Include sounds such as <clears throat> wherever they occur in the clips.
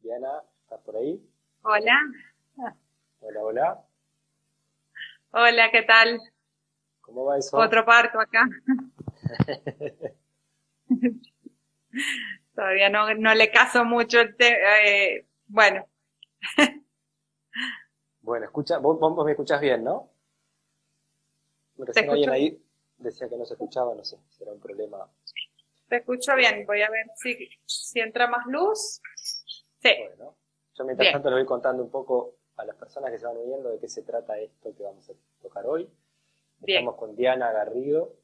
Diana, ¿estás por ahí? Hola. Hola, hola. Hola, ¿qué tal? ¿Cómo va eso? Otro parto acá. <laughs> Todavía no, no le caso mucho el eh, bueno. bueno, escucha, vos, vos, me escuchás bien, ¿no? Recién alguien ahí decía que no se escuchaba, no sé, será un problema. Te escucho bien, voy a ver si, si entra más luz. Sí. Bueno, yo mientras tanto les voy contando un poco a las personas que se van uniendo de qué se trata esto que vamos a tocar hoy. Estamos con Diana Garrido,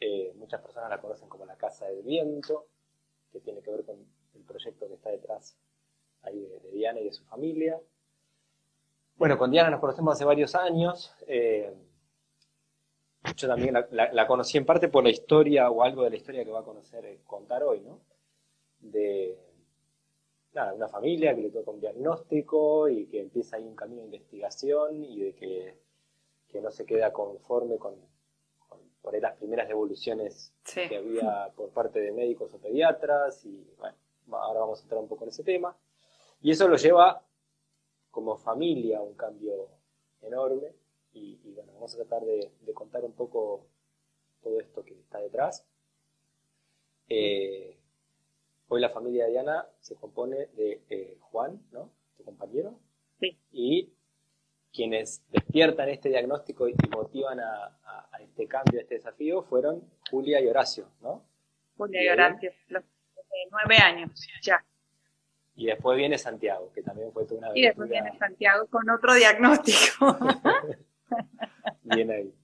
eh, muchas personas la conocen como la Casa del Viento, que tiene que ver con el proyecto que está detrás ahí de, Diana y de su familia. Bueno, con Diana nos conocemos hace varios años. Eh, yo también la, conocí en parte por la historia o algo de la historia que va a conocer, eh, contar hoy, ¿no? De nada, una familia que le toca un diagnóstico y que empieza ahí un camino de investigación y de que, que no se queda conforme con, por ahí las primeras devoluciones que había por parte de médicos o pediatras y bueno, ahora vamos a entrar un poco en ese tema. Y eso lo lleva como familia a un cambio enorme y, bueno, vamos a tratar de, contar un poco todo esto que está detrás. Eh, hoy la familia de Diana se compone de eh, Juan, ¿no? Tu compañero. Sí. Y quienes despiertan este diagnóstico y motivan a, este cambio, a este desafío, fueron Julia y Horacio, ¿no? Julia y, Horacio, los nueve años, ya. Y después viene Santiago, que también fue toda una Y después viene Santiago con otro diagnóstico. <laughs> Bien ahí.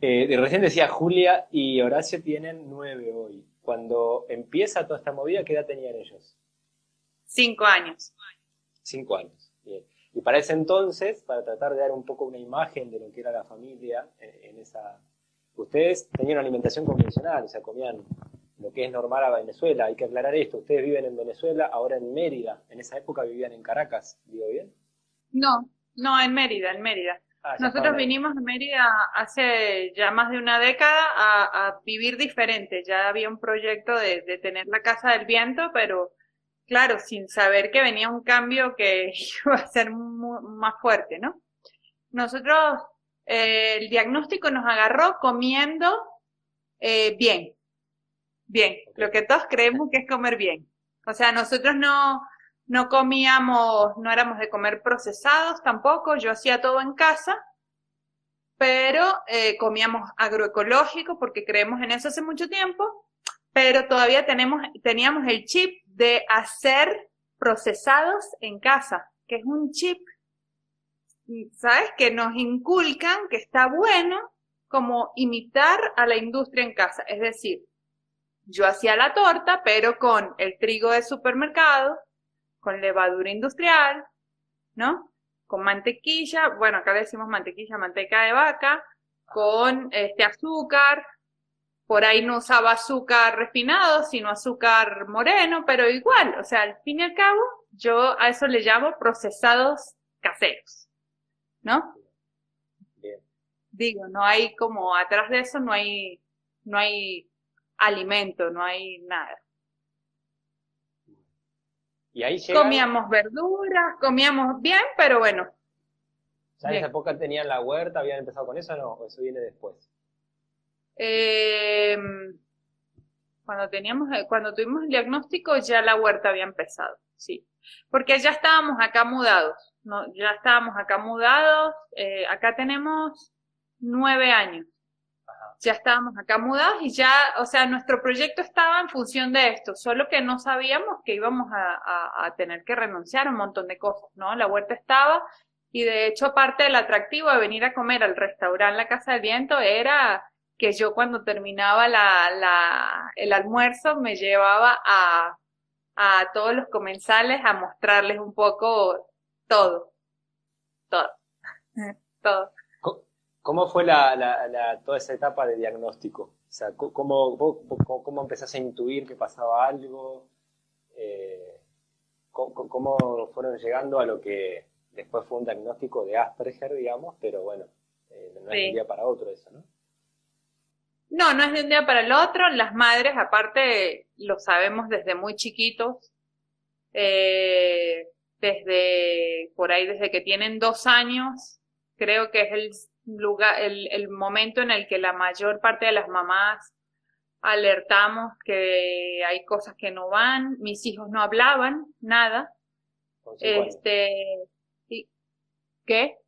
Eh, recién decía, Julia y Horacio tienen nueve hoy. Cuando empieza toda esta movida, ¿qué edad tenían ellos? Cinco años. Cinco años, bien. Y para ese entonces, para tratar de dar un poco una imagen de lo que era la familia eh, en esa... Ustedes tenían una alimentación convencional, o sea, comían lo que es normal a Venezuela. Hay que aclarar esto, ustedes viven en Venezuela, ahora en Mérida. En esa época vivían en Caracas, ¿digo bien? No, no, en Mérida, en Mérida. Ah, Nosotros vinimos a Mérida hace ya más de una década a, vivir diferente. Ya había un proyecto de, tener la Casa del Viento, pero claro, sin saber que venía un cambio que <laughs> iba a ser más fuerte, ¿no? Nosotros, eh, el diagnóstico nos agarró comiendo eh, bien. Bien, lo que todos creemos que es comer bien. O sea, nosotros no, no comíamos, no éramos de comer procesados tampoco, yo hacía todo en casa, pero eh, comíamos agroecológico porque creemos en eso hace mucho tiempo, pero todavía tenemos, teníamos el chip de hacer procesados en casa, que es un chip, ¿sabes? Que nos inculcan que está bueno como imitar a la industria en casa. Es decir, yo hacía la torta, pero con el trigo de supermercado, con levadura industrial, ¿no? Con mantequilla, bueno, acá le decimos mantequilla, manteca de vaca, con este azúcar, por ahí no usaba azúcar refinado, sino azúcar moreno, pero igual, o sea, al fin y al cabo, yo a eso le llamo procesados caseros, ¿no? Digo, no hay como atrás de eso no hay, no hay alimento, no hay nada. Y ahí Comíamos verduras, comíamos bien, pero bueno. ¿Ya en esa época tenían la huerta? ¿Habían empezado con eso o no? ¿O eso viene después? Eh, cuando teníamos, cuando tuvimos el diagnóstico ya la huerta había empezado, sí. Porque ya estábamos acá mudados, no, ya estábamos acá mudados, eh, acá tenemos nueve años ya estábamos acá mudados y ya, o sea, nuestro proyecto estaba en función de esto, solo que no sabíamos que íbamos a, tener que renunciar a un montón de cosas, ¿no? La huerta estaba y de hecho parte del atractivo de venir a comer al restaurante La Casa del Viento era que yo cuando terminaba la, la, el almuerzo me llevaba a, a todos los comensales a mostrarles un poco todo, todo, todo. ¿Cómo fue la, la, toda esa etapa de diagnóstico? O sea, ¿cómo, cómo, cómo empezaste a intuir que pasaba algo? Eh, ¿cómo, fueron llegando a lo que después fue un diagnóstico de Asperger, digamos? Pero bueno, eh, no es un día para otro eso, ¿no? No, no es de un día para el otro. Las madres, aparte, lo sabemos desde muy chiquitos. Eh, desde, por ahí, desde que tienen dos años, creo que es el lugar, el, el momento en el que la mayor parte de las mamás alertamos que hay cosas que no van. Mis hijos no hablaban nada. Este, ¿qué?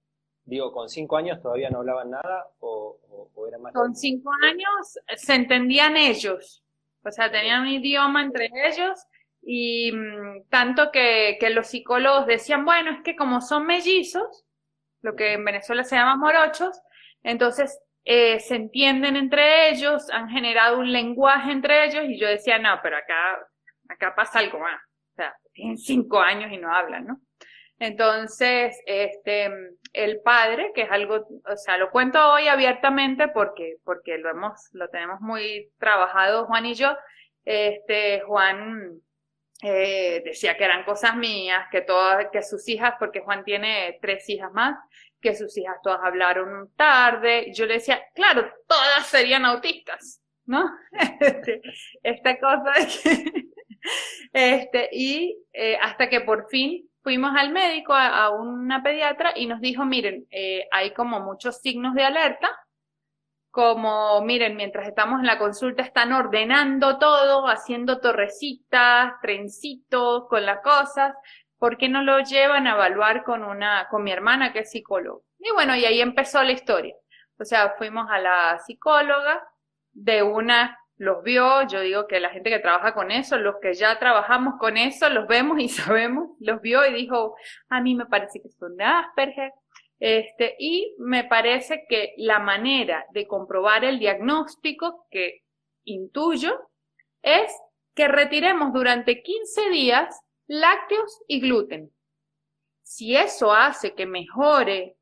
Digo, ¿con cinco años todavía no hablaban nada o, era más? Con cinco años se entendían ellos, o sea, tenían un idioma entre ellos y mm, tanto que, que los psicólogos decían, bueno, es que como son mellizos, lo que en Venezuela se llama morochos, entonces eh, se entienden entre ellos, han generado un lenguaje entre ellos y yo decía, no, pero acá, acá pasa algo más. O sea, tienen cinco años y no hablan, ¿no? Entonces, este, el padre, que es algo, o sea, lo cuento hoy abiertamente porque, porque lo hemos, lo tenemos muy trabajado Juan y yo. Este, Juan eh, decía que eran cosas mías, que todas, que sus hijas, porque Juan tiene tres hijas más, que sus hijas todas hablaron tarde. Yo le decía, claro, todas serían autistas, ¿no? <laughs> Este, esta cosa este, y eh, hasta que por fin fuimos al médico, a, una pediatra, y nos dijo, miren, eh, hay como muchos signos de alerta, como, miren, mientras estamos en la consulta están ordenando todo, haciendo torrecitas, trencitos con las cosas, ¿por qué no lo llevan a evaluar con una, con mi hermana que es psicóloga? Y bueno, y ahí empezó la historia. O sea, fuimos a la psicóloga, de una los vio, yo digo que la gente que trabaja con eso, los que ya trabajamos con eso, los vemos y <laughs> sabemos, los vio y dijo, a mí me parece que son de Asperger, este, y me parece que la manera de comprobar el diagnóstico que intuyo es que retiremos durante 15 días lácteos y gluten. Si eso hace que mejore,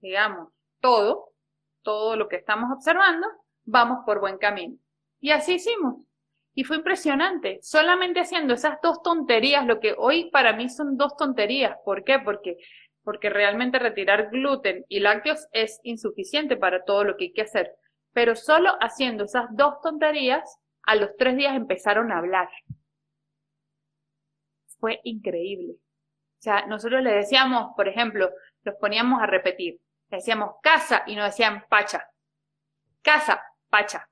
digamos, todo, todo lo que estamos observando, vamos por buen camino. Y así hicimos. Y fue impresionante. Solamente haciendo esas dos tonterías, lo que hoy para mí son dos tonterías. ¿Por qué? Porque, porque realmente retirar gluten y lácteos es insuficiente para todo lo que hay que hacer. Pero solo haciendo esas dos tonterías, a los tres días empezaron a hablar. Fue increíble. O sea, nosotros le decíamos, por ejemplo, los poníamos a repetir. Le decíamos casa y nos decían pacha. Casa, pacha.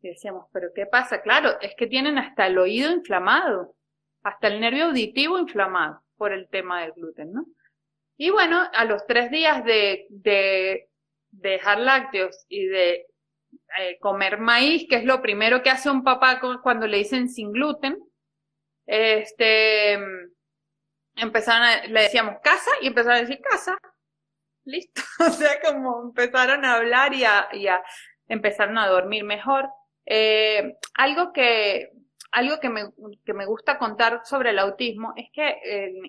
Y decíamos, pero ¿qué pasa? Claro, es que tienen hasta el oído inflamado, hasta el nervio auditivo inflamado por el tema del gluten, ¿no? Y bueno, a los tres días de, de, dejar lácteos y de eh, comer maíz, que es lo primero que hace un papá cuando le dicen sin gluten, este, empezaron a, le decíamos casa y empezaron a decir casa. Listo. <laughs> O sea, como empezaron a hablar y a, y a empezaron a dormir mejor. Eh, algo que, algo que me, que me gusta contar sobre el autismo es que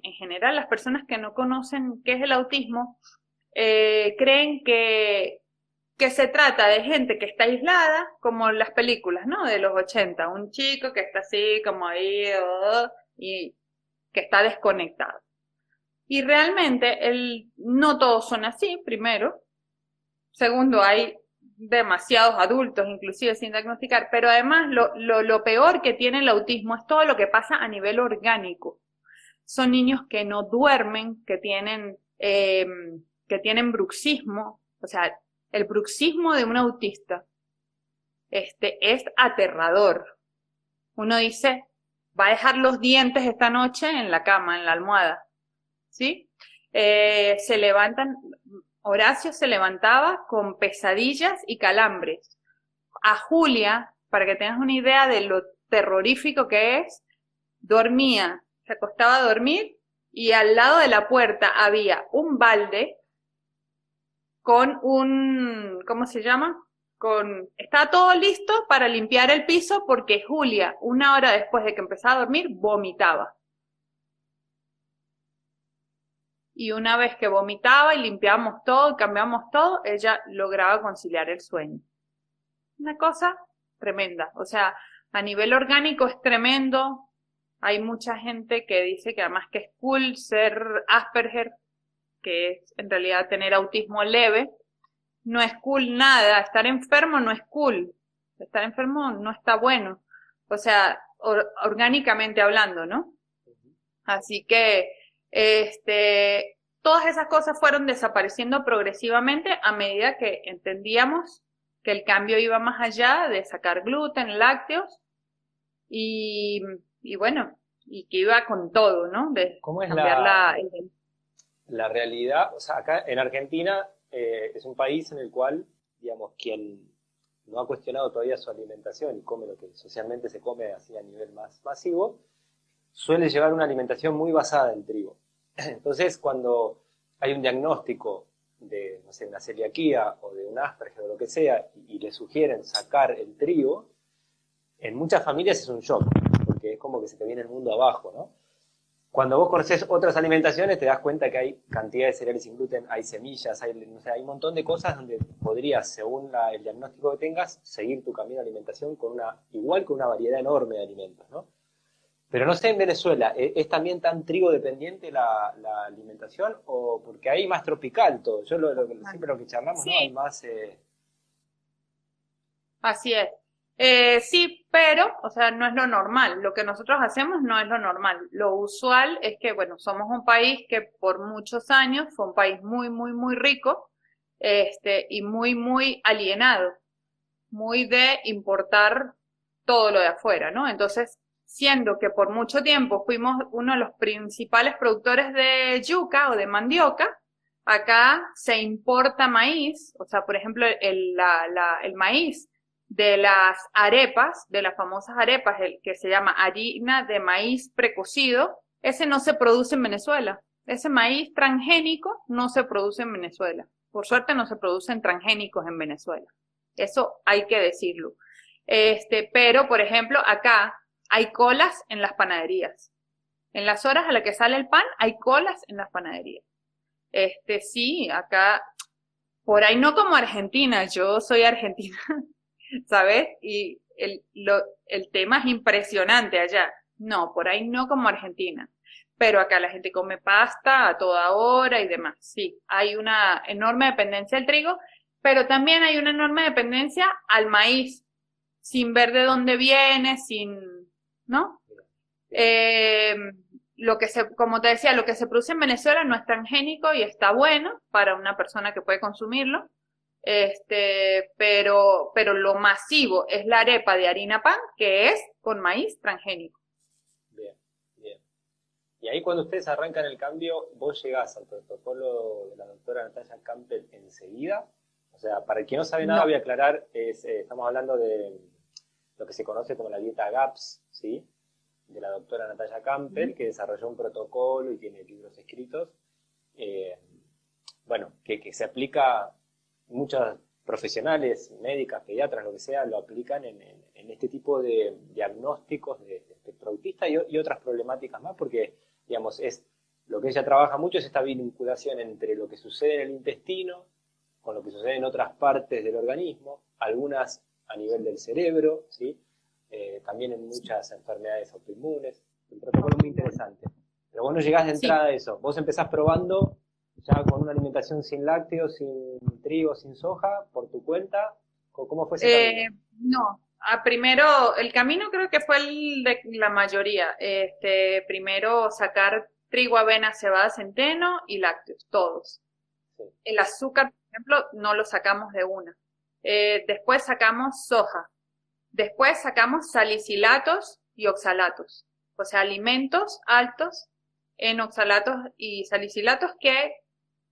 en general las personas que no conocen qué es el autismo eh, creen que, que se trata de gente que está aislada, como las películas, ¿no? De los 80, un chico que está así como ahí y que está desconectado. Y realmente el, no todos son así, primero. Segundo, hay demasiados adultos, inclusive sin diagnosticar, pero además lo, lo, peor que tiene el autismo es todo lo que pasa a nivel orgánico. Son niños que no duermen, que tienen, eh, que tienen bruxismo, o sea, el bruxismo de un autista este, es aterrador. Uno dice, va a dejar los dientes esta noche en la cama, en la almohada, ¿sí? Eh, se levantan, Horacio se levantaba con pesadillas y calambres. A Julia, para que tengas una idea de lo terrorífico que es, dormía, se acostaba a dormir y al lado de la puerta había un balde con un, ¿cómo se llama? Con, estaba todo listo para limpiar el piso porque Julia, una hora después de que empezaba a dormir, vomitaba. Y una vez que vomitaba y limpiamos todo, cambiamos todo, ella lograba conciliar el sueño. Una cosa tremenda. O sea, a nivel orgánico es tremendo. Hay mucha gente que dice que además que es cool ser Asperger, que es en realidad tener autismo leve. no es cool nada, estar enfermo no es cool, estar enfermo no está bueno, o sea, orgánicamente hablando, ¿no? Así que, este, todas esas cosas fueron desapareciendo progresivamente a medida que entendíamos que el cambio iba más allá de sacar gluten, lácteos y, y bueno, y que iba con todo, ¿no? De ¿Cómo es la, la, realidad? O sea, acá en Argentina eh, es un país en el cual, digamos, quien no ha cuestionado todavía su alimentación y come lo que socialmente se come así a nivel más masivo, suele llevar una alimentación muy basada en trigo. <clears throat> Entonces, cuando hay un diagnóstico de, no sé, una celiaquía o de un Asperger o lo que sea, y, le sugieren sacar el trigo, en muchas familias es un shock, porque es como que se te viene el mundo abajo, ¿no? Cuando vos conoces otras alimentaciones, te das cuenta que hay cantidad de cereales sin gluten, hay semillas, hay, no sé, hay un montón de cosas donde podrías, según el diagnóstico que tengas, seguir tu camino de alimentación con una, igual que una variedad enorme de alimentos, ¿no? Pero no sé en Venezuela, ¿e-, ¿es también tan trigo dependiente la, alimentación o porque hay más tropical todo? Yo lo, siempre lo que charlamos, ¿no? Hay más... Eh, Así es. Eh, sí, pero, o sea, no es lo normal. Lo que nosotros hacemos no es lo normal. Lo usual es que, bueno, somos un país que por muchos años fue un país muy, muy, muy rico, este, y muy, muy alienado, muy de importar todo lo de afuera, ¿no? Entonces, siendo que por mucho tiempo fuimos uno de los principales productores de yuca o de mandioca, acá se importa maíz, o sea, por ejemplo, el, el maíz de las arepas, de las famosas arepas, el que se llama harina de maíz precocido, ese no se produce en Venezuela. Ese maíz transgénico no se produce en Venezuela. Por suerte no se producen transgénicos en Venezuela. Eso hay que decirlo. Este, pero, por ejemplo, acá hay colas en las panaderías. En las horas a las que sale el pan, hay colas en las panaderías. Este, sí, acá, por ahí no como Argentina, yo soy argentina, <laughs> ¿sabes? Y el, lo, el tema es impresionante allá. No, por ahí no como Argentina. Pero acá la gente come pasta a toda hora y demás. Sí, hay una enorme dependencia del trigo, pero también hay una enorme dependencia al maíz, sin ver de dónde viene, sin, ¿no? Eh, lo que se, como te decía, lo que se produce en Venezuela no es transgénico y está bueno para una persona que puede consumirlo. Este, pero, pero lo masivo es la arepa de harina pan, que es con maíz transgénico. Bien, bien. Y ahí cuando ustedes arrancan el cambio, vos llegás al protocolo de la doctora Natalia Campbell enseguida. O sea, para quien no sabe nada, voy a aclarar, es, eh, estamos hablando de lo que se conoce como la dieta GAPS, ¿sí? de la doctora Natalia Campbell, que desarrolló un protocolo y tiene libros escritos, eh, bueno, que, se aplica, muchos profesionales, médicas, pediatras, lo que sea, lo aplican en, este tipo de diagnósticos de, espectro autista y, y, otras problemáticas más, porque, digamos, es lo que ella trabaja mucho es esta vinculación entre lo que sucede en el intestino con lo que sucede en otras partes del organismo, algunas a nivel del cerebro, ¿sí? Eh, también en muchas enfermedades autoinmunes. Un protocolo muy interesante. Pero vos no llegás de entrada a eso. Vos empezás probando ya con una alimentación sin lácteos, sin trigo, sin soja, por tu cuenta. ¿Cómo fue ese eh, No, ah, primero, el camino creo que fue el de la mayoría. Este, primero sacar trigo, avena, cebada, centeno y lácteos, todos. El azúcar, por ejemplo, no lo sacamos de una. Eh, después sacamos soja. Después sacamos salicilatos y oxalatos. O sea, alimentos altos en oxalatos y salicilatos que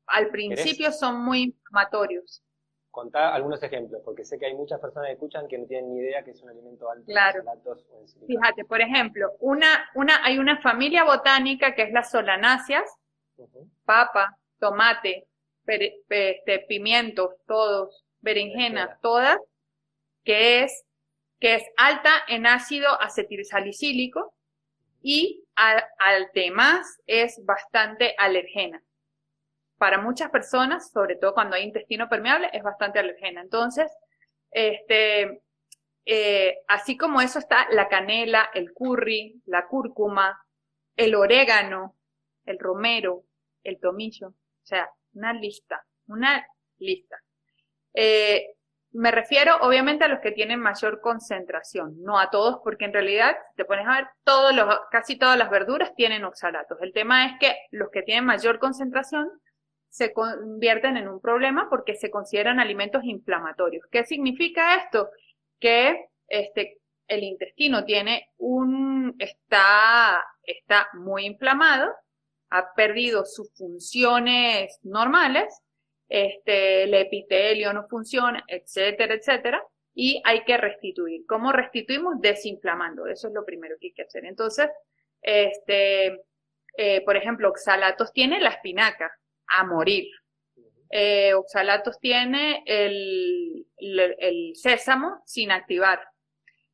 al principio son muy inflamatorios. Contá algunos ejemplos, porque sé que hay muchas personas que escuchan que no tienen ni idea que es un alimento alto en oxalatos o en Fíjate, por ejemplo, una, una, hay una familia botánica que es las solanáceas, papa, tomate, este, pimientos, todos, berenjenas, todas, que es, que es alta en ácido acetilsalicílico y además es bastante alergena. Para muchas personas, sobre todo cuando hay intestino permeable, es bastante alergena. Entonces, este, eh, así como eso está la canela, el curry, la cúrcuma, el orégano, el romero, el tomillo, o sea, una lista, una lista. Eh, me refiero obviamente a los que tienen mayor concentración, no a todos, porque en realidad, te pones a ver, todos los, casi todas las verduras tienen oxalatos. El tema es que los que tienen mayor concentración se convierten en un problema porque se consideran alimentos inflamatorios. ¿Qué significa esto? Que este, el intestino tiene un, está, está muy inflamado, ha perdido sus funciones normales este, el epitelio no funciona, etcétera, etcétera, y hay que restituir. ¿Cómo restituimos? Desinflamando, eso es lo primero que hay que hacer. Entonces, este, eh, por ejemplo, oxalatos tiene la espinaca, a morir. Eh, oxalatos tiene el, el, sésamo sin activar.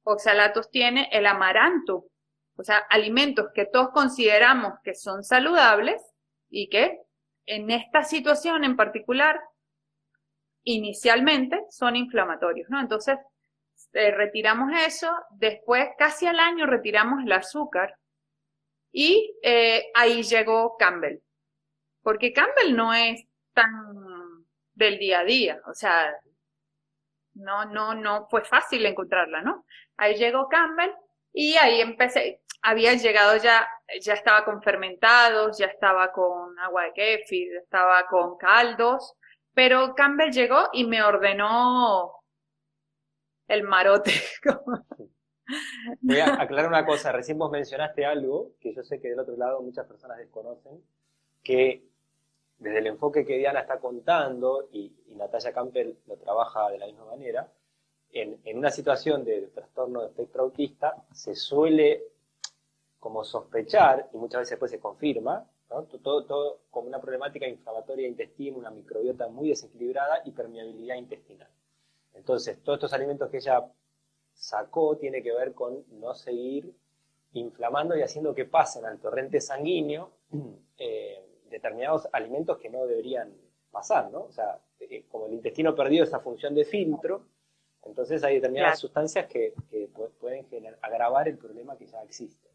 Oxalatos tiene el amaranto, o sea, alimentos que todos consideramos que son saludables y que en esta situación en particular, inicialmente son inflamatorios, ¿no? Entonces, eh, retiramos eso, después casi al año retiramos el azúcar y eh, ahí llegó Campbell, porque Campbell no es tan del día a día, o sea, no, no, no fue fácil encontrarla, ¿no? Ahí llegó Campbell y ahí empecé, había llegado ya, ya estaba con fermentados, ya estaba con agua de kefir, estaba con caldos, pero Campbell llegó y me ordenó el marote. <laughs> Voy a aclarar una cosa, recién vos mencionaste algo que yo sé que del otro lado muchas personas desconocen, que desde el enfoque que Diana está contando, y, y Natalia Campbell lo trabaja de la misma manera, en, en, una situación de trastorno de espectro autista se suele como sospechar, y muchas veces después se confirma, todo, todo como una problemática inflamatoria intestina, una microbiota muy desequilibrada y permeabilidad intestinal. Entonces, todos estos alimentos que ella sacó tiene que ver con no seguir inflamando y haciendo que pasen al torrente sanguíneo <clears throat> eh, determinados alimentos que no deberían pasar, ¿no? O sea, eh, como el intestino perdió esa función de filtro, entonces hay determinadas sustancias que, que pueden agravar el problema que ya existe.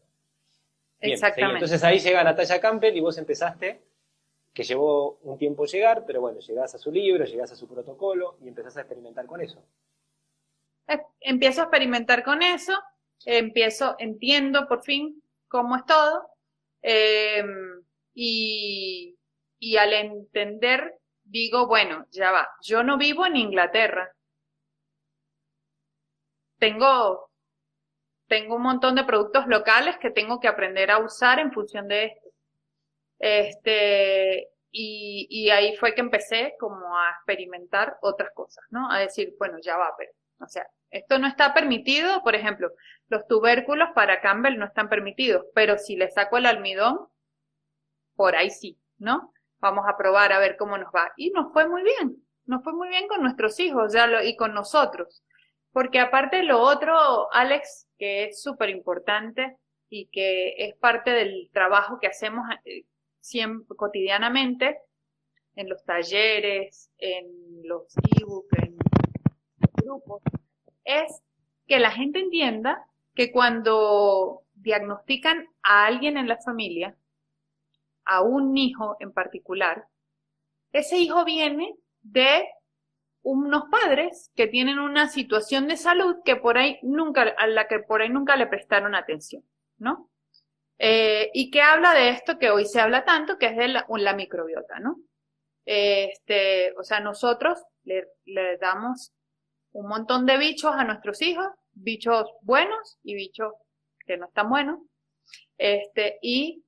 Exactamente. Entonces ahí llega Natalia Campbell y vos empezaste, que llevó un tiempo llegar, pero bueno, llegás a su libro, llegás a su protocolo y empezás a experimentar con eso. Eh, empiezo a experimentar con eso, empiezo, entiendo por fin cómo es todo, em, y, y al entender digo, bueno, ya va, yo no vivo en Inglaterra. Tengo tengo un montón de productos locales que tengo que aprender a usar en función de esto. Este, y, y ahí fue que empecé como a experimentar otras cosas, ¿no? A decir, bueno, ya va, pero, o sea, esto no está permitido, por ejemplo, los tubérculos para Campbell no están permitidos, pero si le saco el almidón, por ahí sí, ¿no? Vamos a probar a ver cómo nos va. Y nos fue muy bien, nos fue muy bien con nuestros hijos ya lo, y con nosotros. Porque aparte lo otro, Alex, que es súper importante y que es parte del trabajo que hacemos eh, cotidianamente en los talleres, en los ebooks, en los grupos, es que la gente entienda que cuando diagnostican a alguien en la familia, a un hijo en particular, ese hijo viene de unos padres que tienen una situación de salud que por ahí nunca, a la que por ahí nunca le prestaron atención, ¿no? Eh, y que habla de esto que hoy se habla tanto, que es de la, microbiota, ¿no? Este, o sea, nosotros le, damos un montón de bichos a nuestros hijos, bichos buenos y bichos que no están buenos. Este, y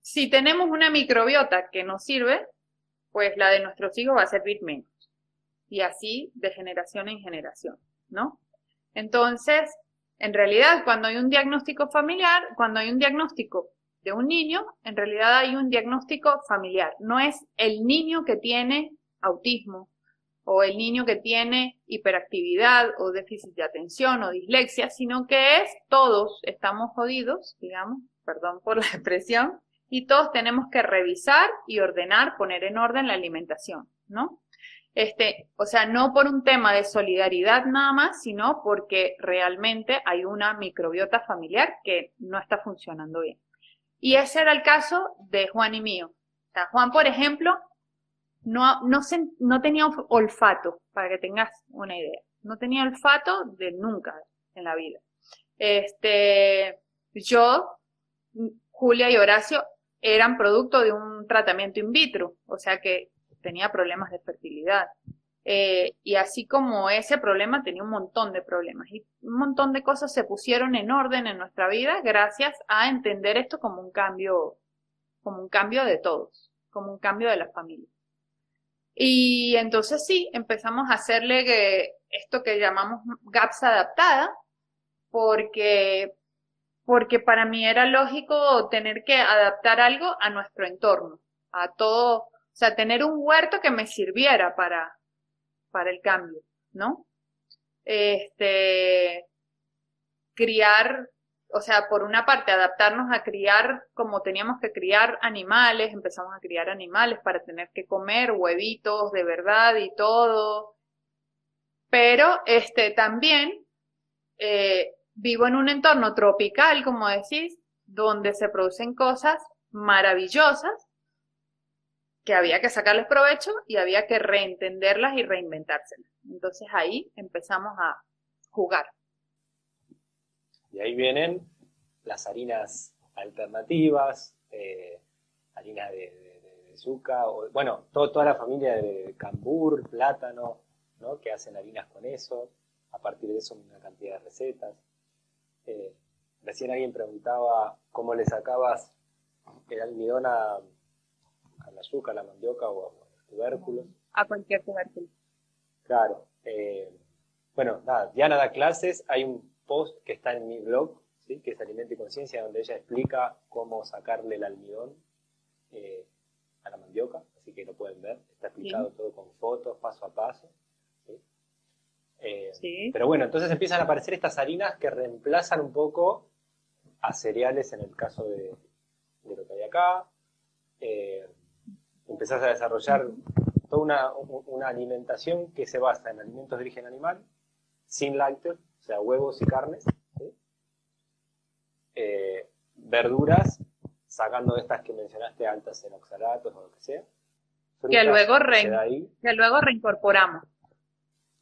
si tenemos una microbiota que nos sirve, pues la de nuestros hijos va a servir menos y así de generación en generación, ¿no? Entonces, en realidad, cuando hay un diagnóstico familiar, cuando hay un diagnóstico de un niño, en realidad hay un diagnóstico familiar. No es el niño que tiene autismo o el niño que tiene hiperactividad o déficit de atención o dislexia, sino que es todos estamos jodidos, digamos, perdón por la <laughs> expresión, y todos tenemos que revisar y ordenar, poner en orden la alimentación, ¿no? Este, o sea, no por un tema de solidaridad nada más, sino porque realmente hay una microbiota familiar que no está funcionando bien. Y ese era el caso de Juan y mío. O sea, Juan, por ejemplo, no, no, no tenía olfato, para que tengas una idea. No tenía olfato de nunca en la vida. Este, yo, Julia y Horacio eran producto de un tratamiento in vitro, o sea que tenía problemas de fertilidad. Eh, y así como ese problema tenía un montón de problemas y un montón de cosas se pusieron en orden en nuestra vida gracias a entender esto como un cambio, como un cambio de todos, como un cambio de la familia. Y entonces sí, empezamos a hacerle esto que llamamos GAPS adaptada, porque, porque para mí era lógico tener que adaptar algo a nuestro entorno, a todo, o sea, tener un huerto que me sirviera para, para el cambio, ¿no? Este, criar, o sea, por una parte, adaptarnos a criar como teníamos que criar animales, empezamos a criar animales para tener que comer huevitos de verdad y todo. Pero, este, también, eh, vivo en un entorno tropical, como decís, donde se producen cosas maravillosas que había que sacarles provecho y había que reentenderlas y reinventárselas. Entonces ahí empezamos a jugar. Y ahí vienen las harinas alternativas, eh, harina de, de, yuca, o, bueno, toda la familia de cambur, plátano, ¿no? que hacen harinas con eso. A partir de eso una cantidad de recetas. Eh, recién alguien preguntaba cómo le sacabas el almidón a, la yuca, la mandioca o a los tubérculos. A cualquier tubérculo. Claro. Eh, bueno, nada, Diana da clases, hay un post que está en mi blog, ¿sí? que es Alimento y Conciencia, donde ella explica cómo sacarle el almidón eh, a la mandioca, así que lo pueden ver, está explicado todo con fotos, paso a paso. Eh, pero bueno, entonces empiezan a aparecer estas harinas que reemplazan un poco a cereales en el caso de, lo que hay acá. Eh, empezás a desarrollar toda una, alimentación que se basa en alimentos de origen animal, sin lácteos, o sea, huevos y carnes, eh, verduras, sacando estas que mencionaste altas en oxalatos o lo que sea. que luego, que luego reincorporamos.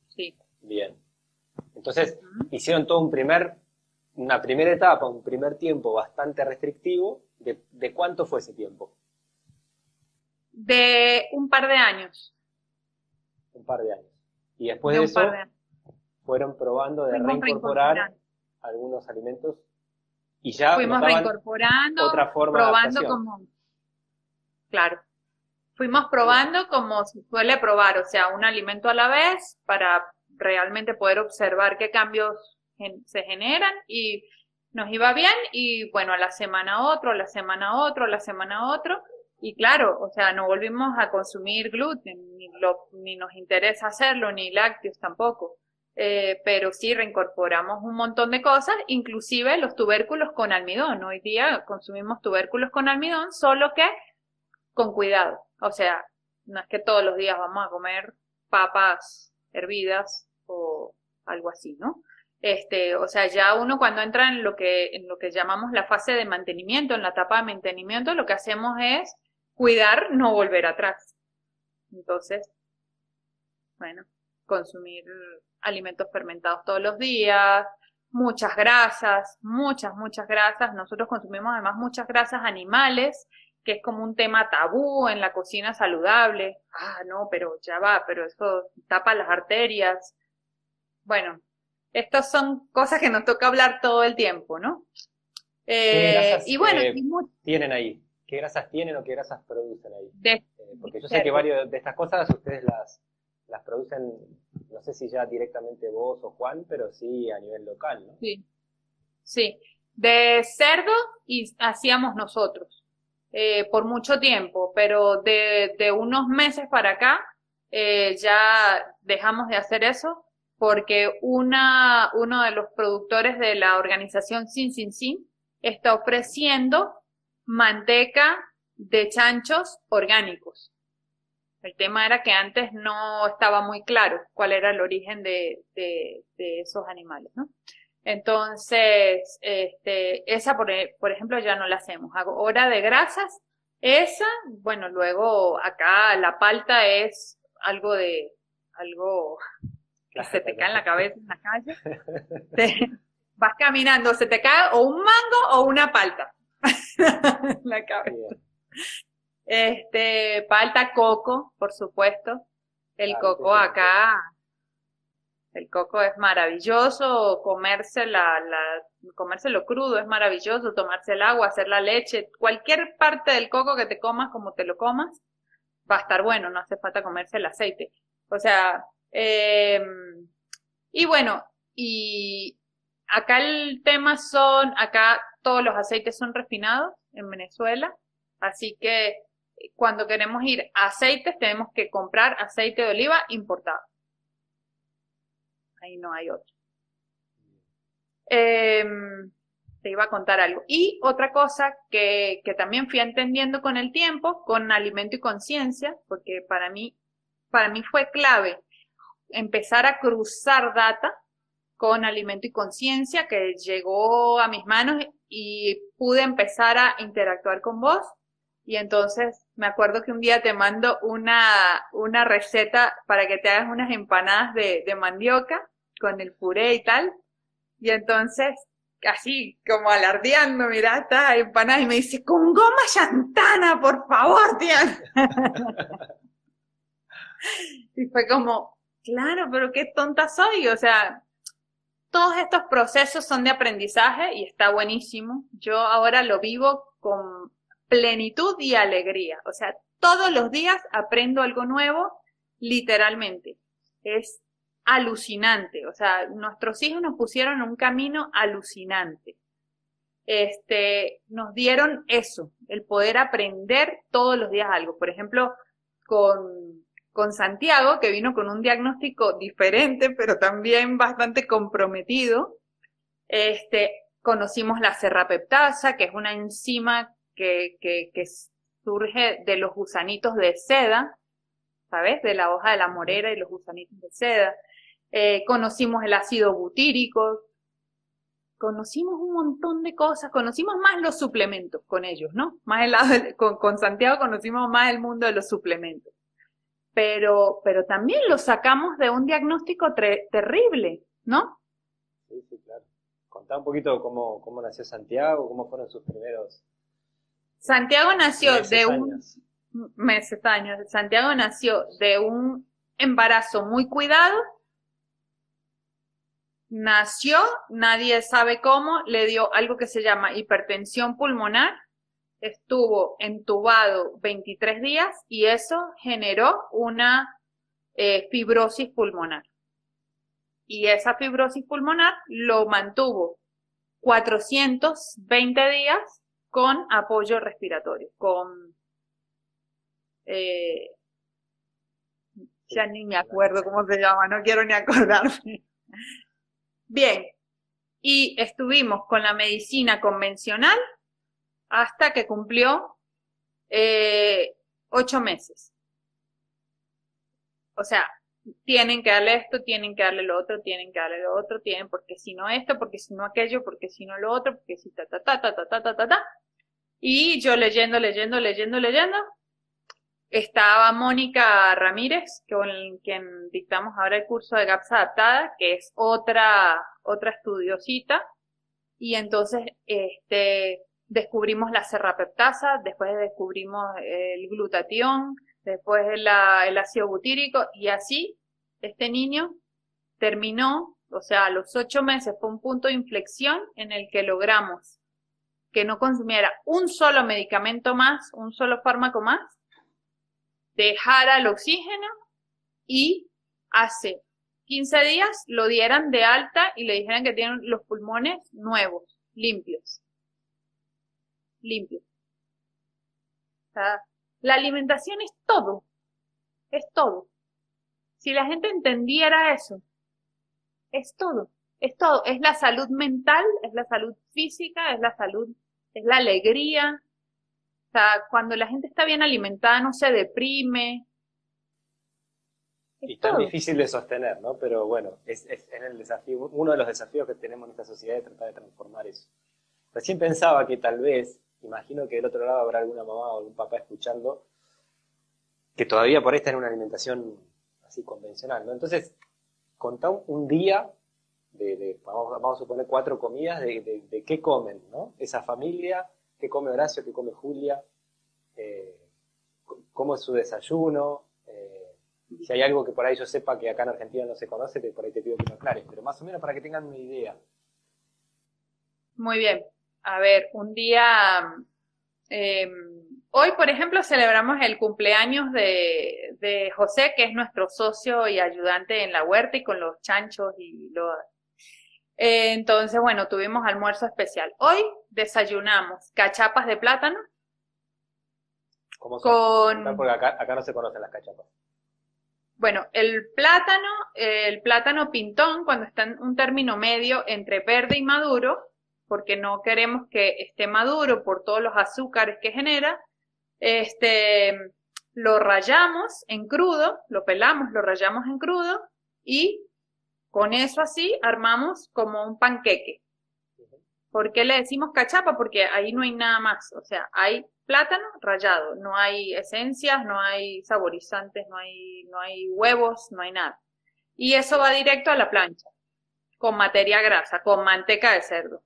Sí. Bien. Entonces, hicieron todo un primer, una primera etapa, un primer tiempo bastante restrictivo. ¿De, cuánto fue ese tiempo? De un par de años. Un par de años. Y después de, eso, fueron probando de reincorporar algunos alimentos y ya fuimos reincorporando, otra forma probando como, claro, fuimos probando como se suele probar, o sea, un alimento a la vez para realmente poder observar qué cambios se generan y nos iba bien y bueno, a la semana otro, a la semana otro, a la semana otro. Y claro, o sea, no volvimos a consumir gluten, ni, lo, ni nos interesa hacerlo, ni lácteos tampoco. Eh, pero sí reincorporamos un montón de cosas, inclusive los tubérculos con almidón. Hoy día consumimos tubérculos con almidón, solo que con cuidado. O sea, no es que todos los días vamos a comer papas hervidas o algo así, ¿no? Este, o sea, ya uno cuando entra en lo que, en lo que llamamos la fase de mantenimiento, en la etapa de mantenimiento, lo que hacemos es cuidar, no volver atrás. Entonces, bueno, consumir alimentos fermentados todos los días, muchas grasas, muchas, muchas grasas. Nosotros consumimos además muchas grasas animales que es como un tema tabú en la cocina saludable. Ah, no, pero ya va, pero eso tapa las arterias. Bueno, estas son cosas que nos toca hablar todo el tiempo, ¿no? Eh, y bueno, eh, tienen ahí? ¿Qué grasas tienen o qué grasas producen ahí? Eh, porque yo sé que varias de estas cosas ustedes las, las producen, no sé si ya directamente vos o Juan, pero sí a nivel local, ¿no? Sí. Sí. De cerdo y hacíamos nosotros. Eh, por mucho tiempo, pero de, de unos meses para acá eh, ya dejamos de hacer eso porque una, uno de los productores de la organización Sin Sin Sin está ofreciendo manteca de chanchos orgánicos. El tema era que antes no estaba muy claro cuál era el origen de, de, de esos animales, ¿no? Entonces, este, esa, por, por ejemplo, ya no la hacemos. Ahora de grasas, Esa, bueno, luego acá la palta es algo de, algo que se te cae en la cabeza en la calle. <laughs> vas caminando, se te cae o un mango o una palta <laughs> la cabeza. Este, palta coco, por supuesto. El coco acá, el coco es maravilloso, comerse la, la, comérselo crudo es maravilloso, tomarse el agua, hacer la leche, cualquier parte del coco que te comas como te lo comas, va a estar bueno, no hace falta comerse el aceite. O sea, eh, y bueno, y acá el tema son, acá todos los aceites son refinados en Venezuela, así que cuando queremos ir a aceites tenemos que comprar aceite de oliva importado. Ahí no hay otro. Em, te iba a contar algo. Y otra cosa que, que también fui entendiendo con el tiempo, con alimento y conciencia, porque para mí, para mí fue clave empezar a cruzar data con alimento y conciencia que llegó a mis manos y pude empezar a interactuar con vos. Y entonces me acuerdo que un día te mando una, una receta para que te hagas unas empanadas de, de mandioca con el puré y tal. Y entonces, así como alardeando, mira, está empanada y me dice, con goma llantana, por favor, tía. <laughs> y fue como, claro, pero qué tonta soy, o sea, todos estos procesos son de aprendizaje y está buenísimo. Yo ahora lo vivo con plenitud y alegría. O sea, todos los días aprendo algo nuevo, literalmente. Es alucinante. O sea, nuestros hijos nos pusieron un camino alucinante. Este, nos dieron eso, el poder aprender todos los días algo. Por ejemplo, con con Santiago, que vino con un diagnóstico diferente, pero también bastante comprometido. Este, conocimos la serrapeptasa, que es una enzima que, surge de los gusanitos de seda, ¿sabes? De la hoja de la morera y los gusanitos de seda. Eh, conocimos el ácido butírico, conocimos un montón de cosas, conocimos más los suplementos con ellos, ¿no? Más el con, con Santiago conocimos más el mundo de los suplementos pero, pero también lo sacamos de un diagnóstico terrible, ¿no? Sí, sí, claro. Contá un poquito cómo, cómo nació Santiago, cómo fueron sus primeros. Santiago nació de un meses años. Santiago nació de un embarazo muy cuidado. Nació, nadie sabe cómo, le dio algo que se llama hipertensión pulmonar estuvo entubado 23 días y eso generó una eh, fibrosis pulmonar. Y esa fibrosis pulmonar lo mantuvo 420 días con apoyo respiratorio, con... Eh, ya ni me acuerdo cómo se llama, no quiero ni acordarme. Bien, y estuvimos con la medicina convencional hasta que cumplió eh, ocho meses. O sea, tienen que darle esto, tienen que darle lo otro, tienen que darle lo otro, tienen, porque si no esto, porque si no aquello, porque si no lo otro, porque si ta, ta, ta, ta, ta, ta, ta, ta, ta. Y yo leyendo, leyendo, leyendo, leyendo, estaba Mónica Ramírez, con quien dictamos ahora el curso de GAPS adaptada, que es otra, otra estudiosita. Y entonces, este, descubrimos la serrapeptasa, después descubrimos el glutatión, después el, el ácido butírico y así este niño terminó, o sea, a los ocho meses fue un punto de inflexión en el que logramos que no consumiera un solo medicamento más, un solo fármaco más, dejara el oxígeno y hace 15 días lo dieran de alta y le dijeran que tienen los pulmones nuevos, limpios limpio. la alimentación es todo, es todo. Si la gente entendiera eso, es todo, es todo, es la salud mental, es la salud física, es la salud, es la alegría. O sea, cuando la gente está bien alimentada no se deprime. y tan difícil de sostener, ¿no? Pero bueno, es, es, es el desafío, uno de los desafíos que tenemos en esta sociedad es tratar de transformar eso. Recién pensaba que tal vez imagino que del otro lado habrá alguna mamá o algún papá escuchando que todavía por ahí está en una alimentación así convencional, ¿no? Entonces, contá un día de, vamos, a suponer cuatro comidas, de, qué comen, ¿no? Esa familia, qué come Horacio, qué come Julia, eh, cómo es su desayuno, eh, si hay algo que por ahí yo sepa que acá en Argentina no se conoce, por ahí te pido que me aclares, pero más o menos para que tengan una idea. Muy bien. A ver, un día, em, hoy por ejemplo celebramos el cumpleaños de, de José, que es nuestro socio y ayudante en la huerta y con los chanchos y los eh, entonces, bueno, tuvimos almuerzo especial. Hoy desayunamos cachapas de plátano. ¿Cómo son? Con... Porque acá, no se conocen las cachapas. Bueno, el plátano, el plátano pintón, cuando está en un término medio entre verde y maduro, porque no queremos que esté maduro por todos los azúcares que genera, este, lo rayamos en crudo, lo pelamos, lo rayamos en crudo y con eso así armamos como un panqueque. ¿Por qué le decimos cachapa? Porque ahí no hay nada más. O sea, hay plátano rallado, no hay esencias, no hay saborizantes, no hay, no hay huevos, no hay nada. Y eso va directo a la plancha, con materia grasa, con manteca de cerdo,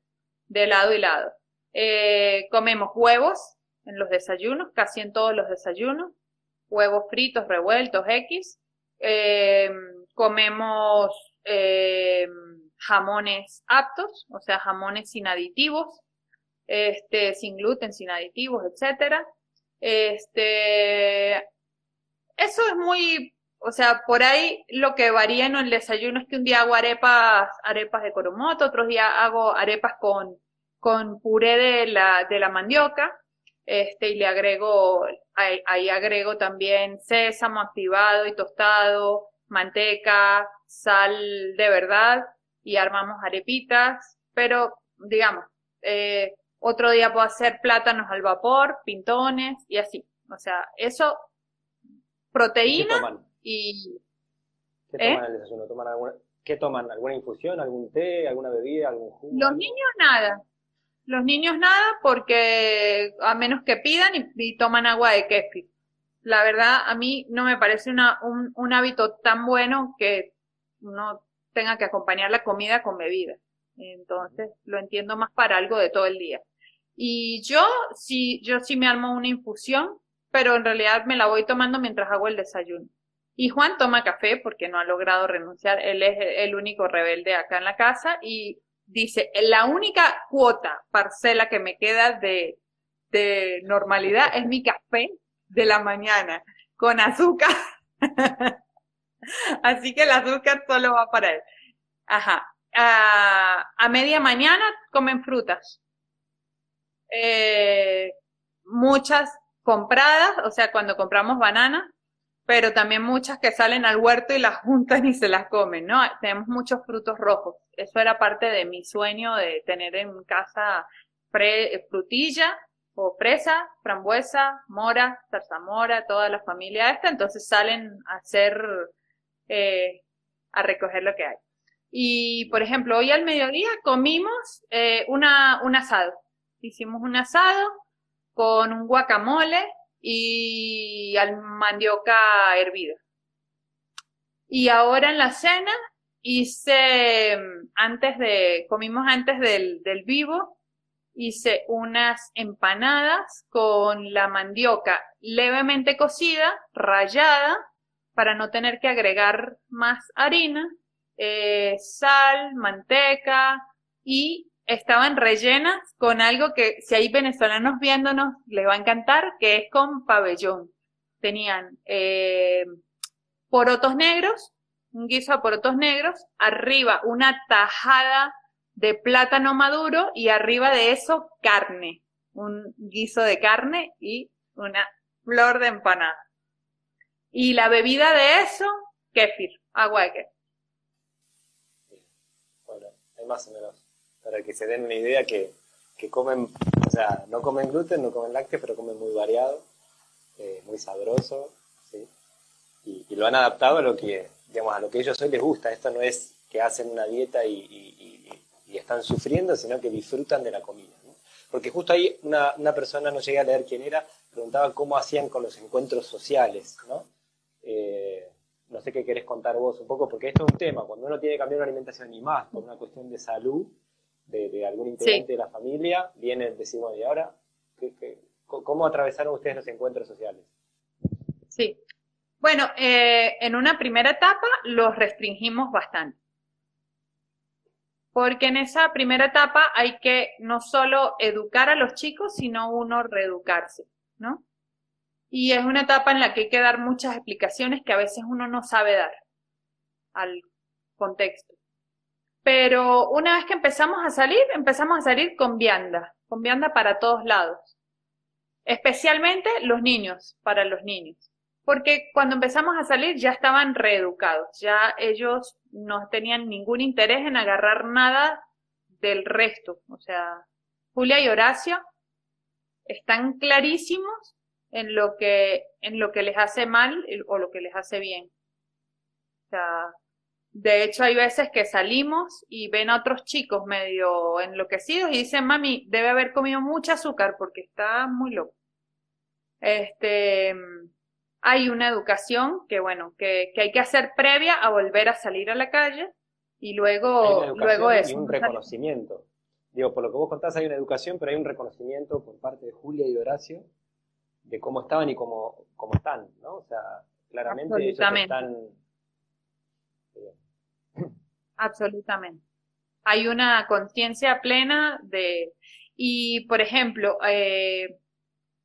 de lado y lado. Eh, comemos huevos en los desayunos, casi en todos los desayunos, huevos fritos, revueltos, X. Eh, comemos eh, jamones aptos, o sea, jamones sin aditivos, este, sin gluten, sin aditivos, etcétera. Este, eso es muy, o sea, por ahí lo que varía en el desayuno es que un día hago arepas, arepas de coromoto, otros días hago arepas con, con puré de la, de la mandioca, este, y le agrego, ahí, ahí agrego también sésamo activado y tostado, manteca, sal de verdad y armamos arepitas, pero digamos, eh, otro día puedo hacer plátanos al vapor, pintones y así. O sea, eso, proteína y... ¿Qué toman ¿Eh? el desayuno? ¿Toman alguna, ¿Qué toman? ¿Alguna infusión, algún té, alguna bebida, algún jugo? Los niños nada. Los niños nada porque a menos que pidan y, toman agua de kéfir. La verdad, a mí no me parece una, un, un hábito tan bueno que no tenga que acompañar la comida con bebida. Entonces, lo entiendo más para algo de todo el día. Y yo sí, yo sí me armo una infusión, pero en realidad me la voy tomando mientras hago el desayuno. Y Juan toma café porque no ha logrado renunciar. Él es el único rebelde acá en la casa y dice, la única cuota, parcela que me queda de, de normalidad es mi café de la mañana con azúcar. <laughs> Así que el azúcar solo va para él. Ajá. A, media mañana comen frutas. Eh, muchas compradas, o sea, cuando compramos bananas, pero también muchas que salen al huerto y las <laughs> juntan y se las comen, ¿no? Tenemos muchos frutos rojos. Eso era parte de mi sueño de tener en casa frutilla o fresa, frambuesa, mora, zarzamora, toda la familia esta. Entonces salen a hacer eh, a recoger lo que hay. Y, por ejemplo, hoy al mediodía comimos eh, una, un asado. Hicimos un asado con un guacamole y mandioca hervida. Y ahora en la cena hice, antes de, comimos antes del, del vivo, hice unas empanadas con la mandioca levemente cocida, rallada, para no tener que agregar más harina, eh, sal, manteca y estaban rellenas con algo que si hay venezolanos viéndonos les va a encantar, que es con pabellón. Tenían eh, porotos negros, un guiso de porotos negros, arriba una tajada de plátano maduro y arriba de eso carne, un guiso de carne y una flor de empanada. Y la bebida de eso, kéfir, agua de kéfir. Bueno, hay más o menos, para que se den una idea que, comen, o sea, no comen gluten, no comen lácteos, pero comen muy variado, eh, muy sabroso, ¿sí? Y, lo han adaptado a lo que, digamos, a lo que ellos hoy les gusta. Esto no es que hacen una dieta y, están sufriendo, sino que disfrutan de la comida. Porque justo ahí una, una persona, no llegué a leer quién era, preguntaba cómo hacían con los encuentros sociales, ¿no? Eh, no sé qué querés contar vos un poco, porque esto es un tema, cuando uno tiene que cambiar una alimentación y más por una cuestión de salud de, algún integrante de la familia, viene, decimos, ¿y ahora cómo atravesaron ustedes los encuentros sociales? Sí. Bueno, eh, en una primera etapa los restringimos bastante. Porque en esa primera etapa hay que no solo educar a los chicos, sino uno reeducarse, ¿no? Y es una etapa en la que hay que dar muchas explicaciones que a veces uno no sabe dar al contexto. Pero una vez que empezamos a salir, empezamos a salir con vianda, con vianda para todos lados. Especialmente los niños, para los niños. Porque cuando empezamos a salir ya estaban reeducados, ya ellos no tenían ningún interés en agarrar nada del resto. O sea, Julia y Horacio están clarísimos en lo que, en lo que les hace mal o lo que les hace bien. O sea, de hecho hay veces que salimos y ven a otros chicos medio enloquecidos y dicen, mami, debe haber comido mucho azúcar porque está muy loco. Este, hay una educación que bueno, que, que hay que hacer previa a volver a salir a la calle y luego, luego es. Y un reconocimiento. Digo, por lo que vos contás hay una educación, pero hay un reconocimiento por parte de Julia y de Horacio de cómo estaban y cómo, cómo están, ¿no? O sea, claramente ellos están... Absolutamente. Hay una conciencia plena de... Y, por ejemplo, eh,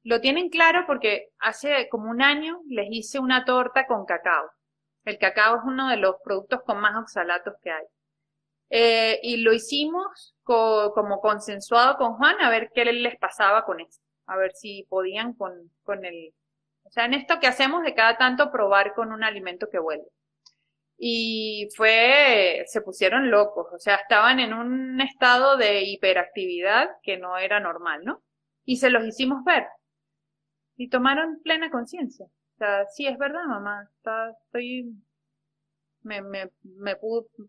lo tienen claro porque hace como un año les hice una torta con cacao. El cacao es uno de los productos con más oxalatos que hay. Eh, y lo hicimos como consensuado con Juan a ver qué les pasaba con eso a ver si podían con, con el, o sea, en esto que hacemos de cada tanto probar con un alimento que vuelve. Y fue, se pusieron locos, o sea, estaban en un estado de hiperactividad que no era normal, ¿no? Y se los hicimos ver. Y tomaron plena conciencia. O sea, sí, es verdad, mamá, está, estoy, me, me, me,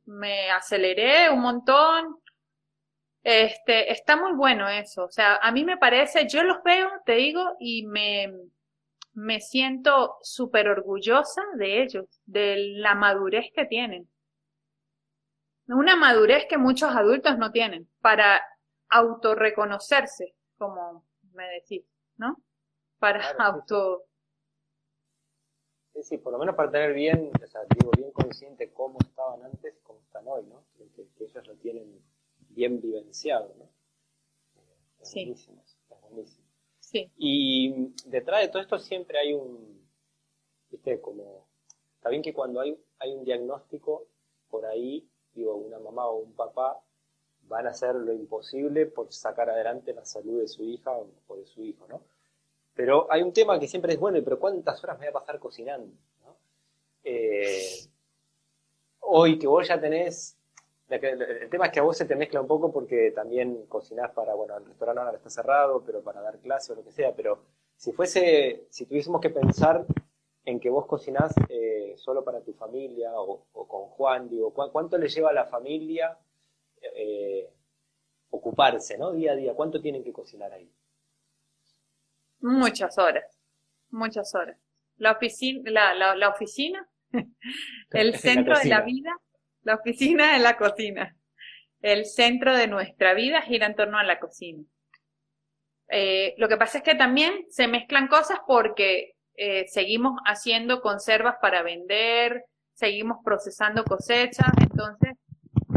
me aceleré un montón, este, está muy bueno eso. O sea, a mí me parece, yo los veo, te digo, y me, me siento súper orgullosa de ellos, de la madurez que tienen. Una madurez que muchos adultos no tienen para autorreconocerse, como me decís, ¿no? Para auto... Sí, sí, por lo menos para tener bien, o sea, digo, bien consciente cómo estaban antes y cómo están hoy, ¿no? que ellos lo tienen bien vivenciado, ¿no? Sí. buenísimo, es buenísimo. Y detrás de todo esto siempre hay un, viste, como, está bien que cuando hay, hay un diagnóstico, por ahí, digo, una mamá o un papá van a hacer lo imposible por sacar adelante la salud de su hija o de su hijo, ¿no? Pero hay un tema que siempre es bueno, pero ¿cuántas horas me voy a pasar cocinando? ¿no? Eh, hoy que vos ya tenés el tema es que a vos se te mezcla un poco porque también cocinás para, bueno, el restaurante ahora está cerrado, pero para dar clase o lo que sea, pero si fuese, si tuviésemos que pensar en que vos cocinás eh, solo para tu familia o, con Juan, digo, ¿cuánto le lleva a la familia eh, ocuparse, ¿no? Día a día, ¿cuánto tienen que cocinar ahí? Muchas horas, muchas horas. La oficina, la, la oficina, <laughs> el <laughs> centro de la vida la oficina es la cocina. El centro de nuestra vida gira en torno a la cocina. Eh, lo que pasa es que también se mezclan cosas porque eh, seguimos haciendo conservas para vender, seguimos procesando cosechas, entonces,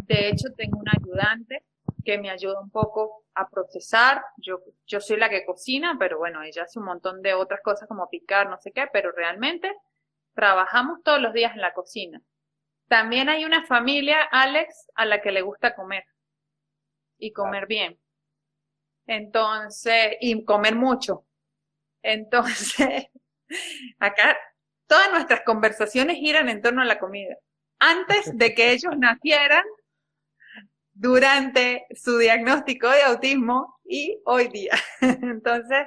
de hecho, tengo un ayudante que me ayuda un poco a procesar. Yo, yo soy la que cocina, pero bueno, ella hace un montón de otras cosas como picar, no sé qué, pero realmente trabajamos todos los días en la cocina. También hay una familia, Alex, a la que le gusta comer y comer bien. Entonces, y comer mucho. Entonces, <laughs> acá todas nuestras conversaciones giran en torno a la comida. Antes de que <laughs> ellos nacieran, durante su diagnóstico de autismo y hoy día. <laughs> Entonces,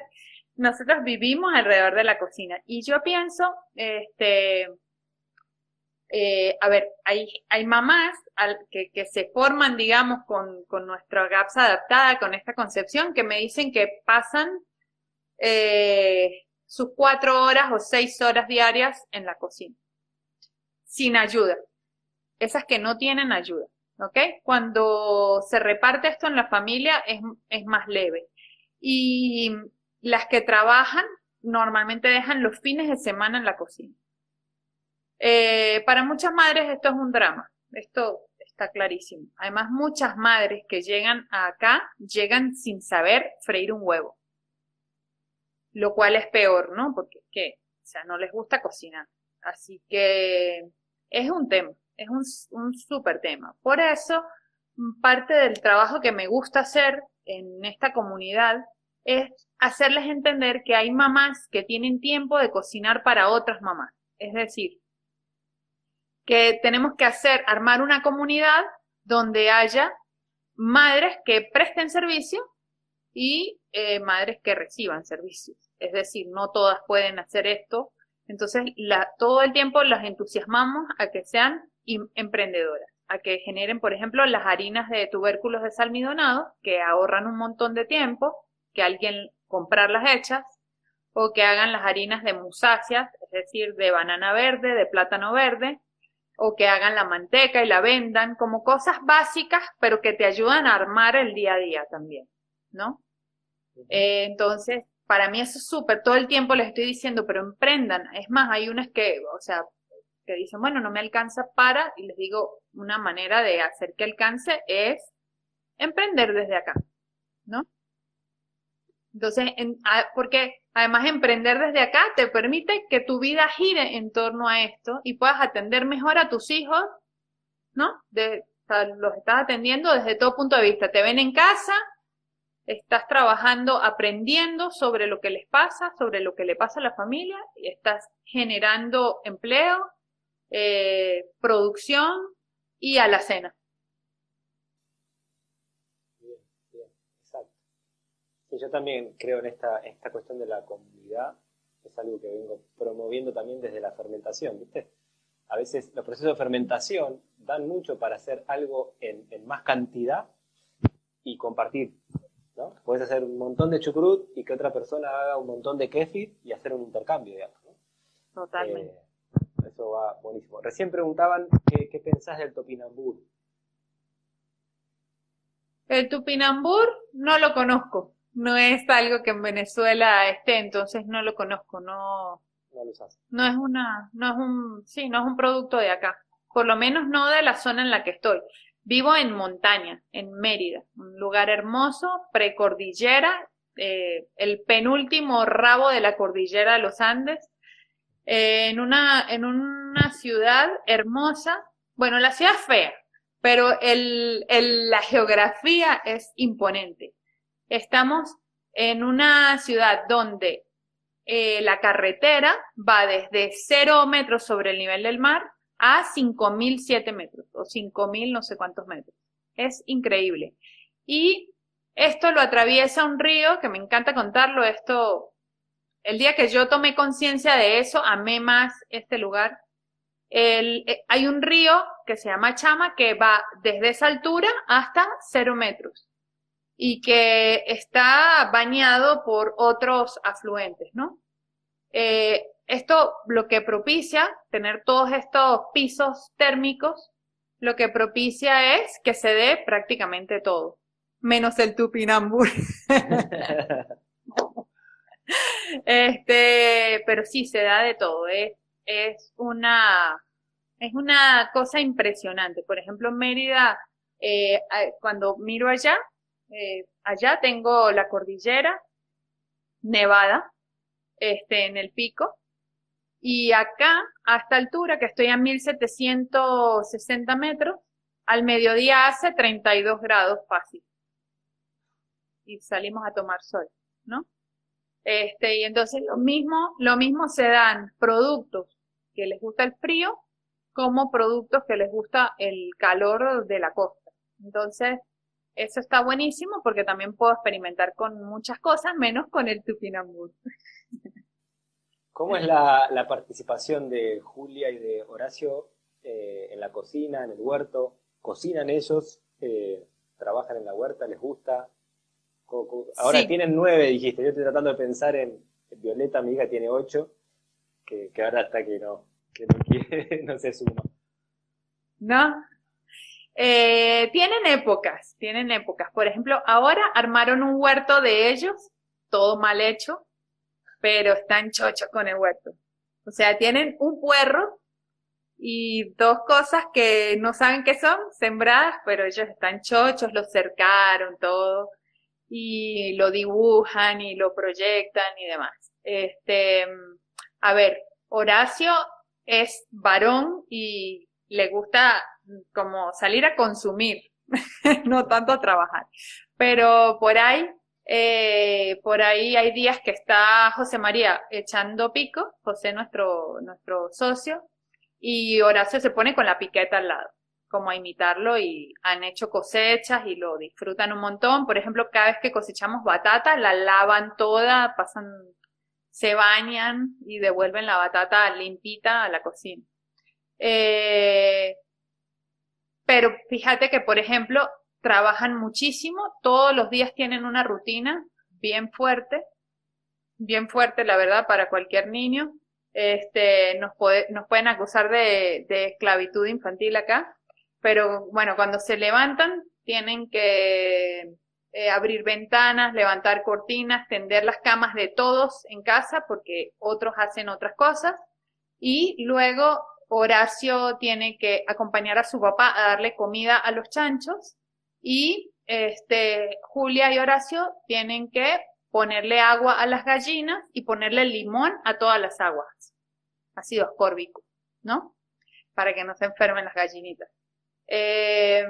nosotros vivimos alrededor de la cocina. Y yo pienso, este, eh, a ver, hay, mamás que, se forman, digamos, con, nuestra GAPS adaptada, con esta concepción, que me dicen que pasan eh, sus cuatro horas o seis horas diarias en la cocina, sin ayuda. Esas que no tienen ayuda, ¿ok? Cuando se reparte esto en la familia es más leve. Y las que trabajan normalmente dejan los fines de semana en la cocina. Eh, para muchas madres esto es un drama, esto está clarísimo. Además, muchas madres que llegan acá llegan sin saber freír un huevo, lo cual es peor, ¿no? Porque ¿qué? O sea, no les gusta cocinar. Así que es un tema, es un, un súper tema. Por eso, parte del trabajo que me gusta hacer en esta comunidad es hacerles entender que hay mamás que tienen tiempo de cocinar para otras mamás. Es decir, que tenemos que hacer, armar una comunidad donde haya madres que presten servicio y eh, madres que reciban servicios. Es decir, no todas pueden hacer esto. Entonces, todo el tiempo las entusiasmamos a que sean emprendedoras, a que generen, por ejemplo, las harinas de tubérculos de salmidonado, que ahorran un montón de tiempo, que alguien comprarlas hechas, o que hagan las harinas de musáceas, es decir, de banana verde, de plátano verde, o que hagan la manteca y la vendan, como cosas básicas, pero que te ayudan a armar el día a día también, ¿no? Eh, entonces, para mí eso es súper, todo el tiempo les estoy diciendo, pero emprendan. Es más, hay unas que, o sea, que dicen, bueno, no me alcanza para, y les digo, una manera de hacer que alcance es emprender desde acá, ¿no? Entonces, en, porque además emprender desde acá te permite que tu vida gire en torno a esto y puedas atender mejor a tus hijos, ¿no? De, los estás atendiendo desde todo punto de vista. Te ven en casa, estás trabajando, aprendiendo sobre lo que les pasa, sobre lo que le pasa a la familia, y estás generando empleo, eh, producción y a la cena. Yo también creo en esta, esta cuestión de la comunidad, es algo que vengo promoviendo también desde la fermentación, ¿viste? A veces los procesos de fermentación dan mucho para hacer algo en, más cantidad y compartir, ¿no? Puedes hacer un montón de chucrut y que otra persona haga un montón de kefir y hacer un intercambio, digamos, ¿no? Totalmente. Eh, eso va buenísimo. Recién preguntaban qué, qué pensás del topinambur. El tupinambur no lo conozco no es algo que en Venezuela esté, entonces no lo conozco, no. No lo No es una, no es un, sí, no es un producto de acá. Por lo menos no de la zona en la que estoy. Vivo en montaña, en Mérida, un lugar hermoso, precordillera, eh, el penúltimo rabo de la cordillera de los Andes, eh, en una, en una ciudad hermosa. Bueno, la ciudad es fea, pero el, el, la geografía es imponente. Estamos en una ciudad donde eh, la carretera va desde 0 metros sobre el nivel del mar a 5.007 metros o 5.000 no sé cuántos metros. Es increíble. Y esto lo atraviesa un río, que me encanta contarlo, esto, el día que yo tomé conciencia de eso, amé más este lugar. Eh, hay un río que se llama Chama que va desde esa altura hasta 0 metros y que está bañado por otros afluentes, ¿no? Eh, esto lo que propicia, tener todos estos pisos térmicos, lo que propicia es que se dé prácticamente todo, menos el tupinambur. <laughs> este, pero sí, se da de todo, es, es una, es una cosa impresionante. Por ejemplo, en Mérida, eh, cuando miro allá, eh, allá tengo la cordillera nevada, este, en el pico. Y acá, a esta altura, que estoy a 1760 metros, al mediodía hace 32 grados fácil. Y salimos a tomar sol, ¿no? Este, y entonces lo mismo, lo mismo se dan productos que les gusta el frío como productos que les gusta el calor de la costa. Entonces, eso está buenísimo porque también puedo experimentar con muchas cosas, menos con el tupinambur. ¿Cómo es la, participación de Julia y de Horacio eh, en la cocina, en el huerto, cocinan ellos, eh, trabajan en la huerta, les gusta. Ahora tienen nueve, dijiste, yo estoy tratando de pensar en, Violeta, mi hija tiene ocho, que, ahora está que no, que no quiere, <laughs> no se suma. No, eh, tienen épocas, tienen épocas. Por ejemplo, ahora armaron un huerto de ellos, todo mal hecho, pero están chochos con el huerto. O sea, tienen un puerro y dos cosas que no saben qué son, sembradas, pero ellos están chochos, lo cercaron todo y lo dibujan y lo proyectan y demás. Este, a ver, Horacio es varón y le gusta como salir a consumir, <laughs> no tanto a trabajar. Pero por ahí, eh, por ahí hay días que está José María echando pico, José nuestro, nuestro socio, y Horacio se pone con la piqueta al lado, como a imitarlo y han hecho cosechas y lo disfrutan un montón. Por ejemplo, cada vez que cosechamos batata, la lavan toda, pasan, se bañan y devuelven la batata limpita a la cocina. Eh, pero fíjate que, por ejemplo, trabajan muchísimo, todos los días tienen una rutina bien fuerte, bien fuerte, la verdad, para cualquier niño. Este, nos, nos pueden acusar de, esclavitud infantil acá, pero bueno, cuando se levantan, tienen que eh, abrir ventanas, levantar cortinas, tender las camas de todos en casa, porque otros hacen otras cosas, y luego Horacio tiene que acompañar a su papá a darle comida a los chanchos y este, Julia y Horacio tienen que ponerle agua a las gallinas y ponerle limón a todas las aguas. Ácido ascórbico, ¿no? Para que no se enfermen las gallinitas. Eh,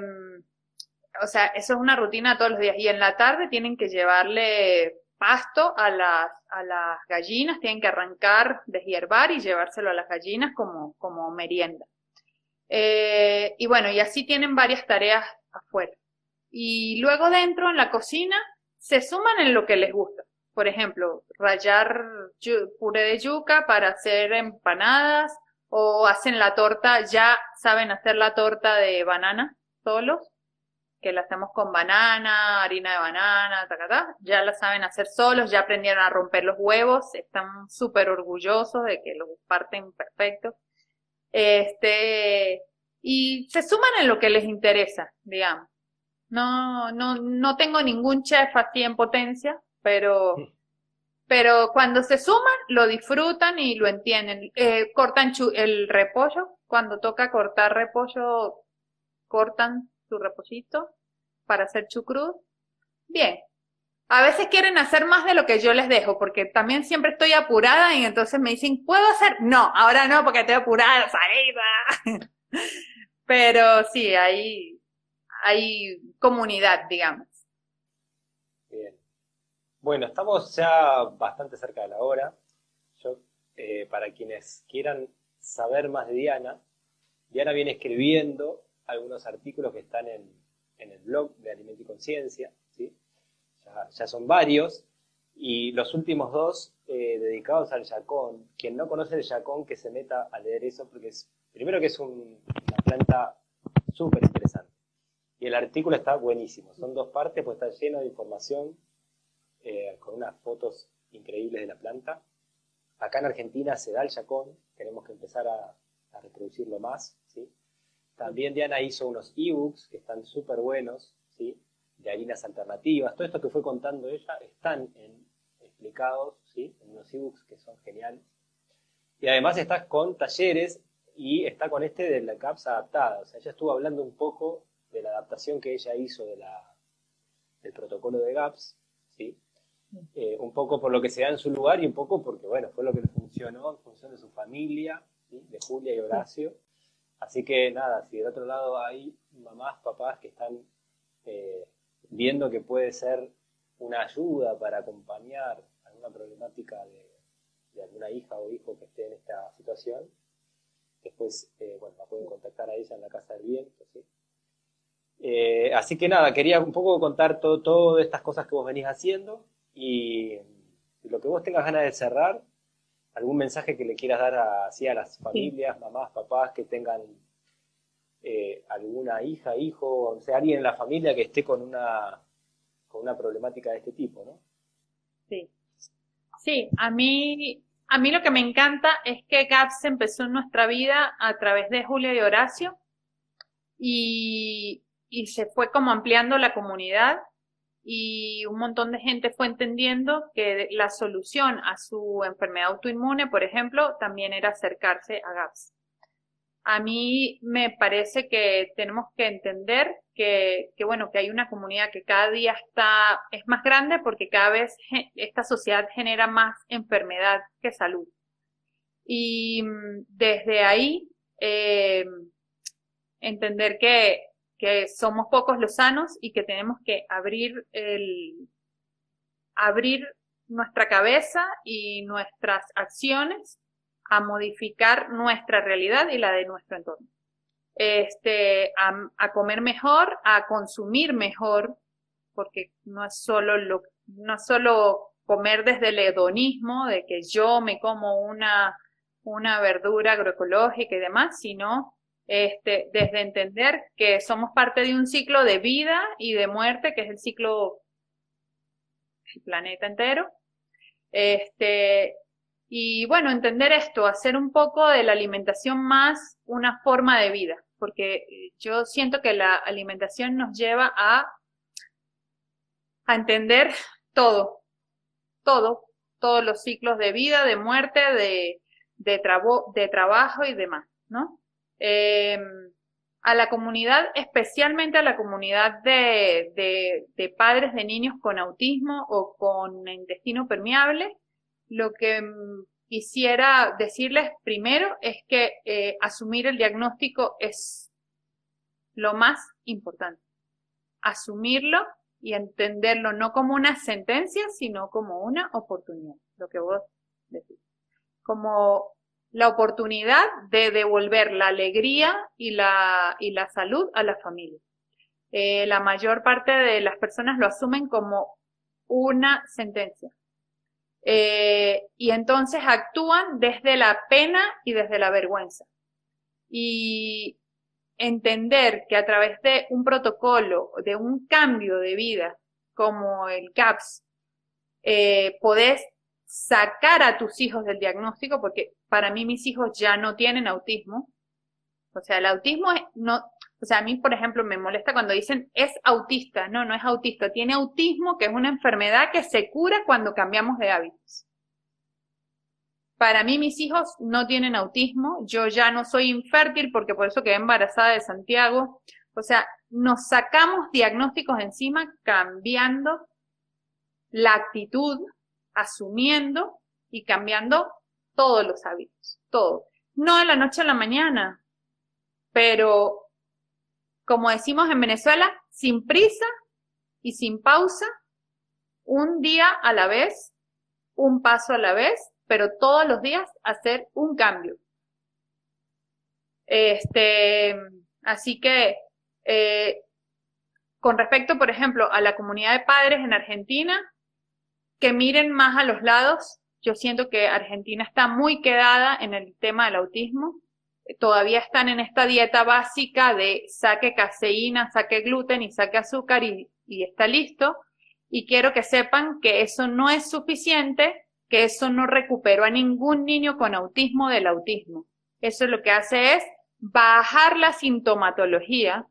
o sea, eso es una rutina todos los días. Y en la tarde tienen que llevarle pasto a las, a las gallinas, tienen que arrancar, deshiervar y llevárselo a las gallinas como, como merienda. Eh, y bueno, y así tienen varias tareas afuera. Y luego dentro, en la cocina, se suman en lo que les gusta. Por ejemplo, rallar puré de yuca para hacer empanadas o hacen la torta, ya saben hacer la torta de banana solos que la hacemos con banana, harina de banana, ta, ya la saben hacer solos, ya aprendieron a romper los huevos, están súper orgullosos de que los parten perfecto. Este, y se suman en lo que les interesa, digamos. No, no, no tengo ningún chef así en potencia, pero, <laughs> pero cuando se suman, lo disfrutan y lo entienden. Eh, cortan el repollo, cuando toca cortar repollo, cortan su repollito para hacer chucrut. Bien. A veces quieren hacer más de lo que yo les dejo, porque también siempre estoy apurada y entonces me dicen, ¿puedo hacer? No, ahora no, porque estoy apurada, <laughs> salida. Pero sí, hay, hay comunidad, digamos. Bien. Bueno, estamos ya bastante cerca de la hora. Yo, eh, para quienes quieran saber más de Diana, Diana viene escribiendo algunos artículos que están en, el blog de Alimento y Conciencia, ¿sí? ya, son varios, y los últimos dos eh, dedicados al yacón. Quien no conoce el yacón, que se meta a leer eso, porque es, primero que es una planta súper interesante. Y el artículo está buenísimo, son dos partes, pues está lleno de información, eh, con unas fotos increíbles de la planta. Acá en Argentina se da el yacón, tenemos que empezar a, a reproducirlo más, ¿sí? También Diana hizo unos ebooks que están súper buenos, ¿sí? De harinas alternativas. Todo esto que fue contando ella están explicados, ¿sí? En unos ebooks que son geniales. Y además está con talleres y está con este de la CAPS adaptada. O sea, ella estuvo hablando un poco de la adaptación que ella hizo de la, del protocolo de GAPS, ¿sí? Eh, un poco por lo que se da en su lugar y un poco porque, bueno, fue lo que le funcionó en función de su familia, de Julia y Horacio. Así que nada, si del otro lado hay mamás, papás que están eh, viendo que puede ser una ayuda para acompañar alguna problemática de, alguna hija o hijo que esté en esta situación, después, eh, bueno, la pueden contactar a ella en la Casa del Viento. Eh, así que nada, quería un poco contar todo, todas estas cosas que vos venís haciendo y, lo que vos tengas ganas de cerrar, algún mensaje que le quieras dar a, a las familias, mamás, papás que tengan eh, alguna hija, hijo, o sea, alguien en la familia que esté con una, con una problemática de este tipo, ¿no? Sí. Sí, a mí, a mí lo que me encanta es que GAPS empezó en nuestra vida a través de Julia y Horacio y, y se fue como ampliando la comunidad y un montón de gente fue entendiendo que la solución a su enfermedad autoinmune, por ejemplo, también era acercarse a GAPS. A mí me parece que tenemos que entender que, que, bueno, que hay una comunidad que cada día está, es más grande porque cada vez esta sociedad genera más enfermedad que salud. Y mm, desde ahí, eh, entender que que somos pocos los sanos y que tenemos que abrir el, abrir nuestra cabeza y nuestras acciones a modificar nuestra realidad y la de nuestro entorno. Este, a, comer mejor, a consumir mejor, porque no es solo lo, no solo comer desde el hedonismo, de que yo me como una, una verdura agroecológica y demás, sino este, desde entender que somos parte de un ciclo de vida y de muerte, que es el ciclo del planeta entero. Este, y bueno, entender esto, hacer un poco de la alimentación más una forma de vida, porque yo siento que la alimentación nos lleva a, entender todo, todo, todos los ciclos de vida, de muerte, de, de trabajo y demás, ¿no? Eh, a la comunidad, especialmente a la comunidad de, padres de niños con autismo o con intestino permeable, lo que mm, quisiera decirles primero es que eh, asumir el diagnóstico es lo más importante. Asumirlo y entenderlo no como una sentencia, sino como una oportunidad, lo que vos decís. Como la oportunidad de devolver la alegría y la, y la salud a la familia. Eh, la mayor parte de las personas lo asumen como una sentencia. Eh, y entonces actúan desde la pena y desde la vergüenza. Y entender que a través de un protocolo, de un cambio de vida, como el CAPS, eh, podés sacar a tus hijos del diagnóstico, porque para mí mis hijos ya no tienen autismo. O sea, el autismo es, no, o sea, a mí, por ejemplo, me molesta cuando dicen es autista. No, no es autista. Tiene autismo, que es una enfermedad que se cura cuando cambiamos de hábitos. Para mí, mis hijos no tienen autismo. Yo ya no soy infértil porque por eso quedé embarazada de Santiago. O sea, nos sacamos diagnósticos encima cambiando la actitud asumiendo y cambiando todos los hábitos, todo. No de la noche a la mañana, pero como decimos en Venezuela, sin prisa y sin pausa, un día a la vez, un paso a la vez, pero todos los días hacer un cambio. Este, así que, eh, con respecto, por ejemplo, a la comunidad de padres en Argentina, que miren más a los lados. Yo siento que Argentina está muy quedada en el tema del autismo. Todavía están en esta dieta básica de saque caseína, saque gluten y saque azúcar y, y está listo. Y quiero que sepan que eso no es suficiente, que eso no recuperó a ningún niño con autismo del autismo. Eso lo que hace es bajar la sintomatología,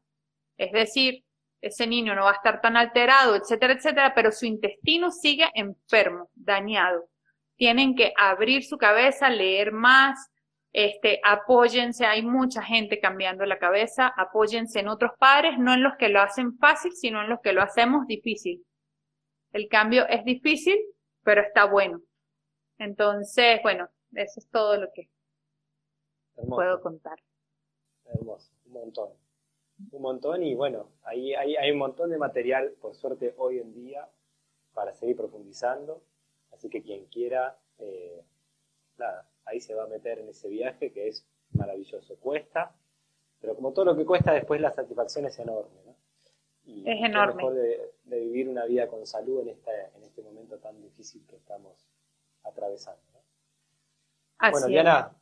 es decir, ese niño no va a estar tan alterado, etcétera, etcétera, pero su intestino sigue enfermo, dañado. Tienen que abrir su cabeza, leer más, este, apóyense, hay mucha gente cambiando la cabeza, apóyense en otros padres, no en los que lo hacen fácil, sino en los que lo hacemos difícil. El cambio es difícil, pero está bueno. Entonces, bueno, eso es todo lo que puedo contar. Hermoso, un montón un montón y bueno, ahí hay, hay, un montón de material, por suerte, hoy en día para seguir profundizando. Así que quien quiera, eh, nada, ahí se va a meter en ese viaje que es maravilloso. Cuesta, pero como todo lo que cuesta, después la satisfacción es enorme. ¿no? Y es enorme. mejor de, vivir una vida con salud en, esta, en este momento tan difícil que estamos atravesando. bueno, Diana,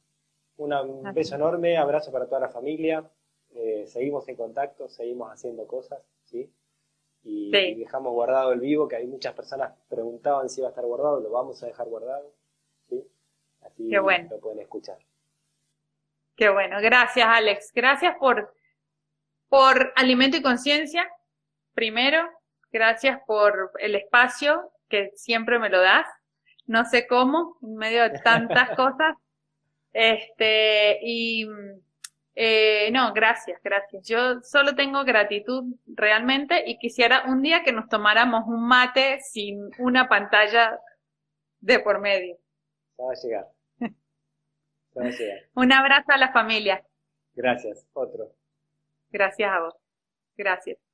un beso enorme, abrazo para toda la familia. Eh, seguimos en contacto, seguimos haciendo cosas, ¿sí? Y, dejamos guardado el vivo, que hay muchas personas preguntaban si iba a estar guardado, lo vamos a dejar guardado, ¿sí? Así lo pueden escuchar. Qué bueno, gracias Alex, gracias por, por Alimento y Conciencia, primero, gracias por el espacio que siempre me lo das, no sé cómo, en medio de tantas <laughs> cosas, este, y eh, no, gracias, gracias. Yo solo tengo gratitud realmente y quisiera un día que nos tomáramos un mate sin una pantalla de por medio. Se va a llegar. <laughs> Se va a llegar. un abrazo a la familia. Gracias, otro. Gracias a vos. Gracias.